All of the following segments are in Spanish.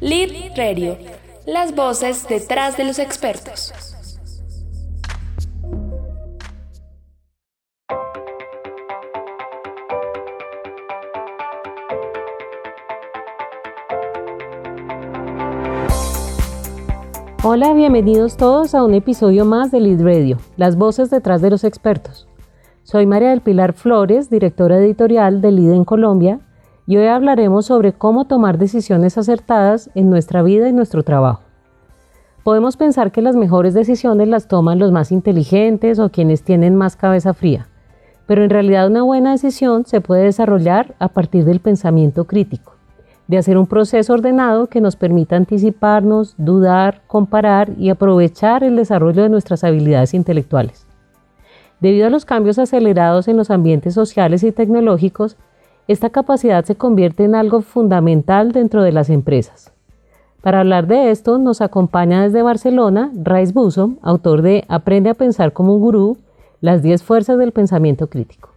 Lead Radio, las voces detrás de los expertos. Hola, bienvenidos todos a un episodio más de Lead Radio, las voces detrás de los expertos. Soy María del Pilar Flores, directora editorial de Lead en Colombia, y hoy hablaremos sobre cómo tomar decisiones acertadas en nuestra vida y nuestro trabajo. Podemos pensar que las mejores decisiones las toman los más inteligentes o quienes tienen más cabeza fría, pero en realidad una buena decisión se puede desarrollar a partir del pensamiento crítico, de hacer un proceso ordenado que nos permita anticiparnos, dudar, comparar y aprovechar el desarrollo de nuestras habilidades intelectuales. Debido a los cambios acelerados en los ambientes sociales y tecnológicos, esta capacidad se convierte en algo fundamental dentro de las empresas. Para hablar de esto nos acompaña desde Barcelona Rice Buso, autor de Aprende a pensar como un gurú, las 10 fuerzas del pensamiento crítico.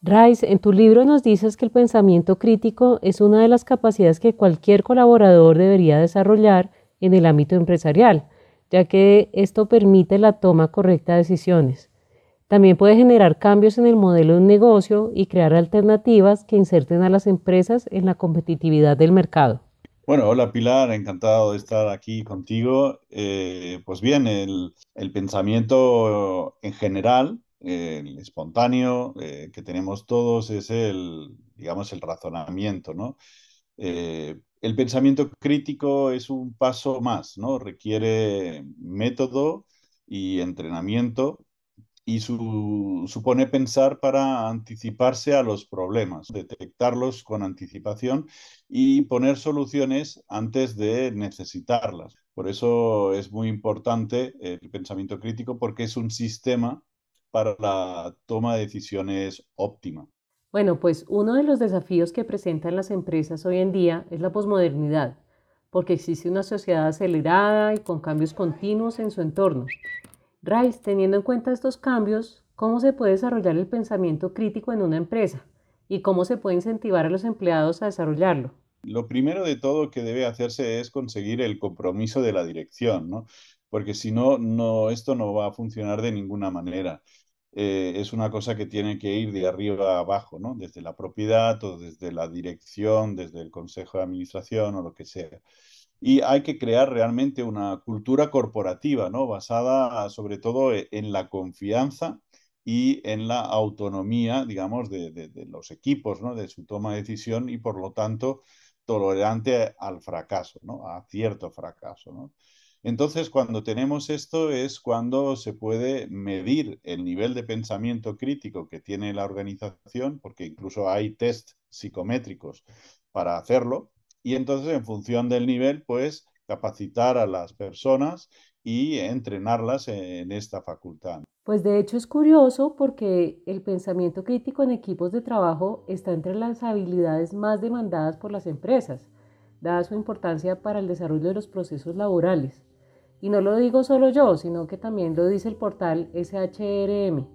Rice, en tu libro nos dices que el pensamiento crítico es una de las capacidades que cualquier colaborador debería desarrollar en el ámbito empresarial ya que esto permite la toma correcta de decisiones. También puede generar cambios en el modelo de un negocio y crear alternativas que inserten a las empresas en la competitividad del mercado. Bueno, hola Pilar, encantado de estar aquí contigo. Eh, pues bien, el, pensamiento en general, el espontáneo eh, que tenemos todos es el, digamos, el razonamiento, ¿no? Eh, el pensamiento crítico es un paso más, ¿no? Requiere método y entrenamiento y supone pensar para anticiparse a los problemas, detectarlos con anticipación y poner soluciones antes de necesitarlas. Por eso es muy importante el pensamiento crítico porque es un sistema para la toma de decisiones óptima. Bueno, pues uno de los desafíos que presentan las empresas hoy en día es la posmodernidad, porque existe una sociedad acelerada y con cambios continuos en su entorno. Rice, teniendo en cuenta estos cambios, ¿cómo se puede desarrollar el pensamiento crítico en una empresa? ¿Y cómo se puede incentivar a los empleados a desarrollarlo? Lo primero de todo que debe hacerse es conseguir el compromiso de la dirección, ¿no? Porque si no, no, esto no va a funcionar de ninguna manera. Eh, es una cosa que tiene que ir de arriba a abajo, ¿no? Desde la propiedad o desde la dirección, desde el consejo de administración o lo que sea. Y hay que crear realmente una cultura corporativa, ¿no? Basada sobre todo e, en la confianza y en la autonomía, digamos, de, de los equipos, ¿no? De su toma de decisión y por lo tanto tolerante al fracaso, ¿no? A cierto fracaso, ¿no? Entonces, cuando tenemos esto es cuando se puede medir el nivel de pensamiento crítico que tiene la organización, porque incluso hay test psicométricos para hacerlo, y entonces en función del nivel, pues capacitar a las personas y entrenarlas en esta facultad. Pues de hecho es curioso porque el pensamiento crítico en equipos de trabajo está entre las habilidades más demandadas por las empresas, dada su importancia para el desarrollo de los procesos laborales. Y no lo digo solo yo, sino que también lo dice el portal SHRM.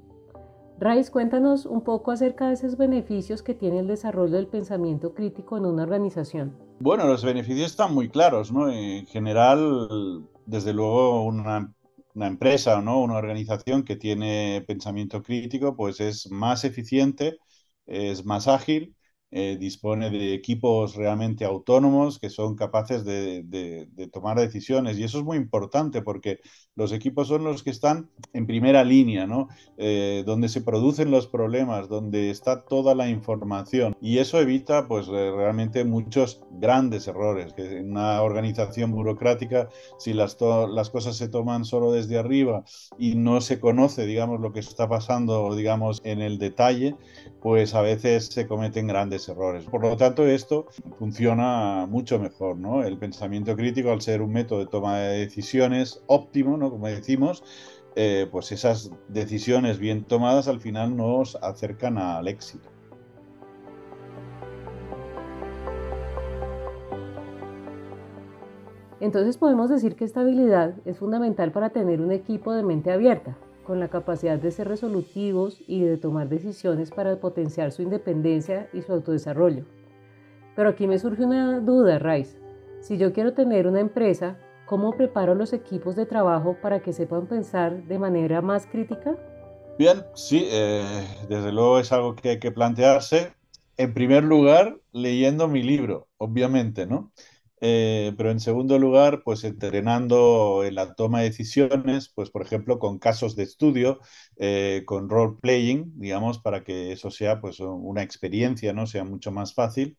Raiz, cuéntanos un poco acerca de esos beneficios que tiene el desarrollo del pensamiento crítico en una organización. Bueno, los beneficios están muy claros, ¿no? En general, desde luego, una, una empresa o ¿no? una organización que tiene pensamiento crítico, pues es más eficiente, es más ágil eh, dispone de equipos realmente autónomos que son capaces de, tomar decisiones. Y eso es muy importante porque los equipos son los que están en primera línea, ¿no? Eh, donde se producen los problemas, donde está toda la información. Y eso evita pues, realmente muchos grandes errores. Que en una organización burocrática, si las, las cosas se toman solo desde arriba y no se conoce, digamos, lo que está pasando, digamos, en el detalle, pues a veces se cometen grandes errores. Por lo tanto, esto funciona mucho mejor, ¿no? El pensamiento crítico, al ser un método de toma de decisiones óptimo, ¿no? Como decimos, eh, pues esas decisiones bien tomadas al final nos acercan al éxito. Entonces podemos decir que esta habilidad es fundamental para tener un equipo de mente abierta, con la capacidad de ser resolutivos y de tomar decisiones para potenciar su independencia y su autodesarrollo. Pero aquí me surge una duda, Rice. Si yo quiero tener una empresa, ¿cómo preparo los equipos de trabajo para que sepan pensar de manera más crítica? Bien, sí, eh, desde luego es algo que hay que plantearse. En primer lugar, leyendo mi libro, obviamente, ¿no? Eh, pero en segundo lugar, pues entrenando en la toma de decisiones, pues por ejemplo con casos de estudio, eh, con role playing, digamos, para que eso sea pues una experiencia, ¿no? Sea mucho más fácil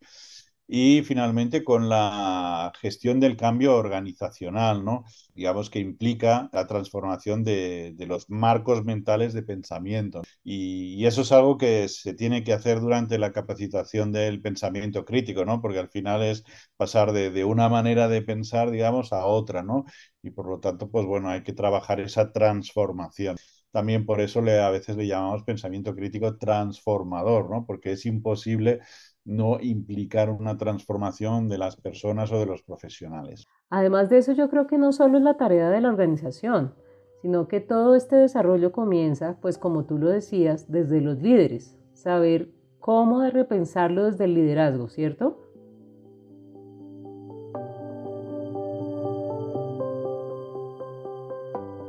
y finalmente con la gestión del cambio organizacional, ¿no? digamos que implica la transformación de, los marcos mentales de pensamiento. Y, eso es algo que se tiene que hacer durante la capacitación del pensamiento crítico, ¿no? porque al final es pasar de, una manera de pensar, digamos, a otra, ¿no? y por lo tanto, pues bueno, hay que trabajar esa transformación. También por eso le, a veces le llamamos pensamiento crítico transformador, ¿no? porque es imposible no implicar una transformación de las personas o de los profesionales. Además de eso, yo creo que no solo es la tarea de la organización, sino que todo este desarrollo comienza, pues como tú lo decías, desde los líderes, saber cómo de repensarlo desde el liderazgo, ¿cierto?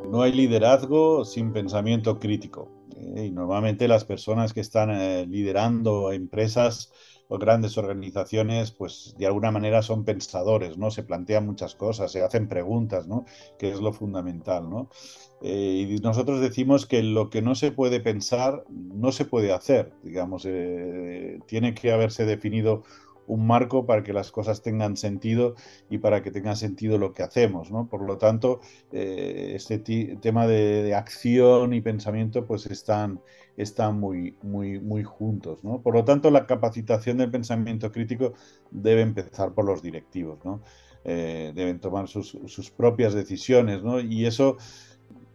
No hay liderazgo sin pensamiento crítico. ¿eh? Y normalmente las personas que están eh, liderando empresas grandes organizaciones, pues de alguna manera son pensadores, ¿no? Se plantean muchas cosas, se hacen preguntas, ¿no? Que es lo fundamental, ¿no? Eh, y nosotros decimos que lo que no se puede pensar no se puede hacer, digamos, eh, tiene que haberse definido un marco para que las cosas tengan sentido y para que tenga sentido lo que hacemos. ¿no? Por lo tanto, eh, este tema de, acción y pensamiento pues están, están muy, muy, muy juntos. ¿no? Por lo tanto, la capacitación del pensamiento crítico debe empezar por los directivos. ¿no? Eh, deben tomar sus, sus propias decisiones ¿no? y eso,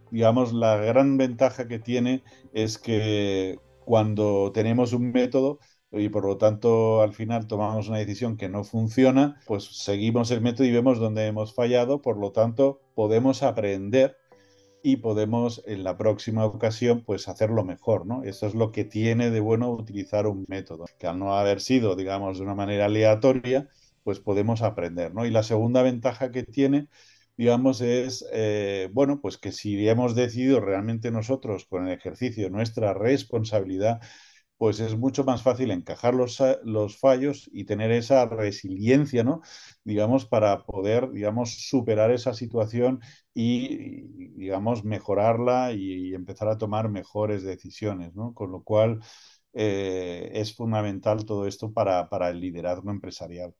digamos, la gran ventaja que tiene es que cuando tenemos un método, y por lo tanto al final tomamos una decisión que no funciona, pues seguimos el método y vemos dónde hemos fallado, por lo tanto podemos aprender y podemos en la próxima ocasión pues hacerlo mejor, ¿no? Eso es lo que tiene de bueno utilizar un método, que al no haber sido, digamos, de una manera aleatoria, pues podemos aprender, ¿no? Y la segunda ventaja que tiene digamos, es, eh, bueno, pues que si hemos decidido realmente nosotros con el ejercicio nuestra responsabilidad, pues es mucho más fácil encajar los, los, fallos y tener esa resiliencia, ¿no? Digamos, para poder, digamos, superar esa situación y, digamos, mejorarla y, empezar a tomar mejores decisiones, ¿no? Con lo cual eh, es fundamental todo esto para el liderazgo empresarial.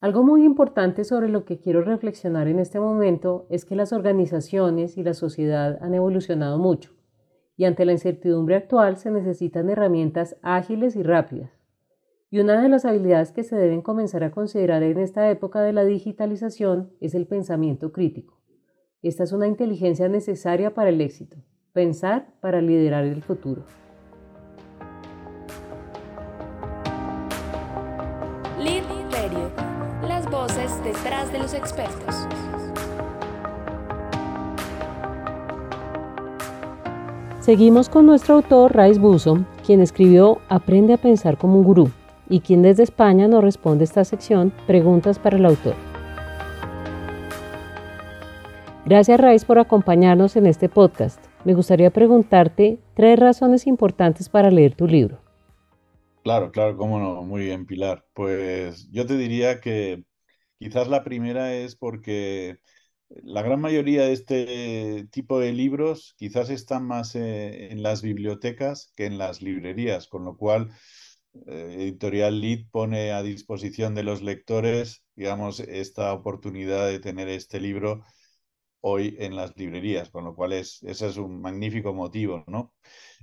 Algo muy importante sobre lo que quiero reflexionar en este momento es que las organizaciones y la sociedad han evolucionado mucho y ante la incertidumbre actual se necesitan herramientas ágiles y rápidas. Y una de las habilidades que se deben comenzar a considerar en esta época de la digitalización es el pensamiento crítico. Esta es una inteligencia necesaria para el éxito, pensar para liderar el futuro. Lead Radio, las voces detrás de los expertos. Seguimos con nuestro autor Raiz Buzo, quien escribió Aprende a pensar como un gurú y quien desde España nos responde esta sección Preguntas para el autor. Gracias Raiz por acompañarnos en este podcast. Me gustaría preguntarte tres razones importantes para leer tu libro. Claro, claro, cómo no. Muy bien, Pilar. Pues yo te diría que quizás la primera es porque la gran mayoría de este tipo de libros quizás están más eh, en las bibliotecas que en las librerías, con lo cual eh, Editorial Lead pone a disposición de los lectores, digamos, esta oportunidad de tener este libro hoy en las librerías, con lo cual es, ese es un magnífico motivo, ¿no?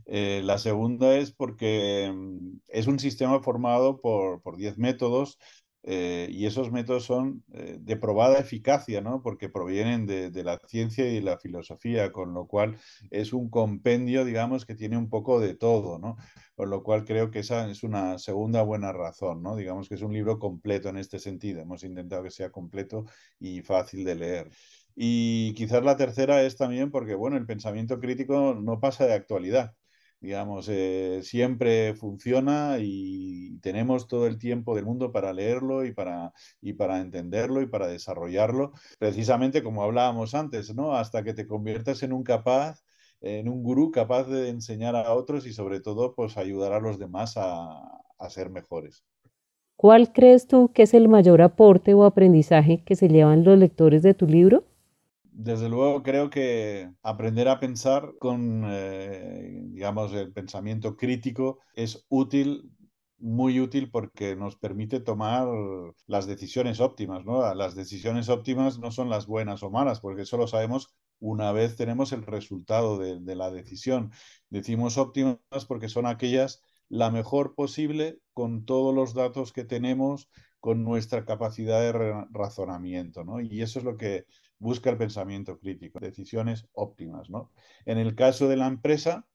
Eh, la segunda es porque mm, es un sistema formado por 10 métodos eh, y esos métodos son eh, de probada eficacia, ¿no? Porque provienen de, la ciencia y la filosofía, con lo cual es un compendio, digamos, que tiene un poco de todo, ¿no? Con lo cual creo que esa es una segunda buena razón, ¿no? Digamos que es un libro completo en este sentido. Hemos intentado que sea completo y fácil de leer. Y quizás la tercera es también porque, bueno, el pensamiento crítico no pasa de actualidad. Digamos, eh, siempre funciona y tenemos todo el tiempo del mundo para leerlo y para, y para entenderlo y para desarrollarlo, precisamente como hablábamos antes, ¿no? Hasta que te conviertas en un capaz, en un gurú capaz de enseñar a otros y sobre todo, pues ayudar a los demás a, a ser mejores. ¿Cuál crees tú que es el mayor aporte o aprendizaje que se llevan los lectores de tu libro? Desde luego creo que aprender a pensar con, eh, digamos, el pensamiento crítico es útil muy útil porque nos permite tomar las decisiones óptimas, ¿no? Las decisiones óptimas no son las buenas o malas, porque eso lo sabemos una vez tenemos el resultado de, de la decisión. Decimos óptimas porque son aquellas la mejor posible con todos los datos que tenemos, con nuestra capacidad de razonamiento, ¿no? Y eso es lo que busca el pensamiento crítico, decisiones óptimas, ¿no? En el caso de la empresa,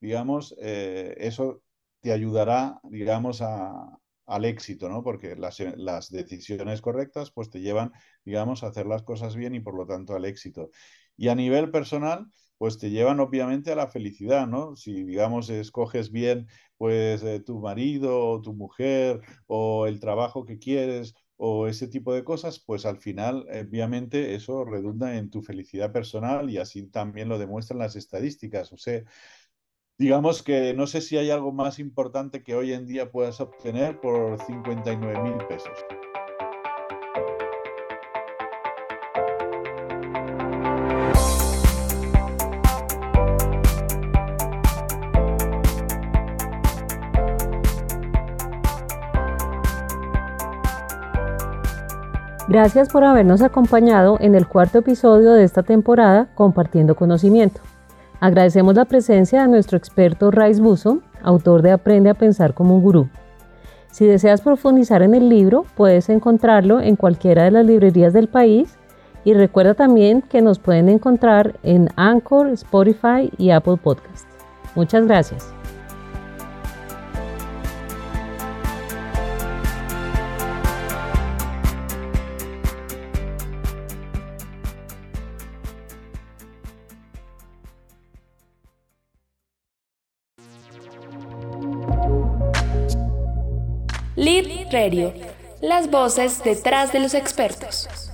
digamos, eh, eso te ayudará, digamos, al éxito, ¿no? Porque las, las, decisiones correctas, pues te llevan, digamos, a hacer las cosas bien y por lo tanto al éxito. Y a nivel personal, pues te llevan obviamente a la felicidad, ¿no? Si, digamos, escoges bien, pues, eh, tu marido o tu mujer o el trabajo que quieres o ese tipo de cosas, pues al final, obviamente, eso redunda en tu felicidad personal y así también lo demuestran las estadísticas. O sea, digamos que no sé si hay algo más importante que hoy en día puedas obtener por 59 mil pesos. Gracias por habernos acompañado en el cuarto episodio de esta temporada Compartiendo Conocimiento. Agradecemos la presencia de nuestro experto Raiz Buzo, autor de Aprende a Pensar como un Gurú. Si deseas profundizar en el libro, puedes encontrarlo en cualquiera de las librerías del país y recuerda también que nos pueden encontrar en Anchor, Spotify y Apple Podcast. Muchas gracias. Lead Radio, las voces detrás de los expertos.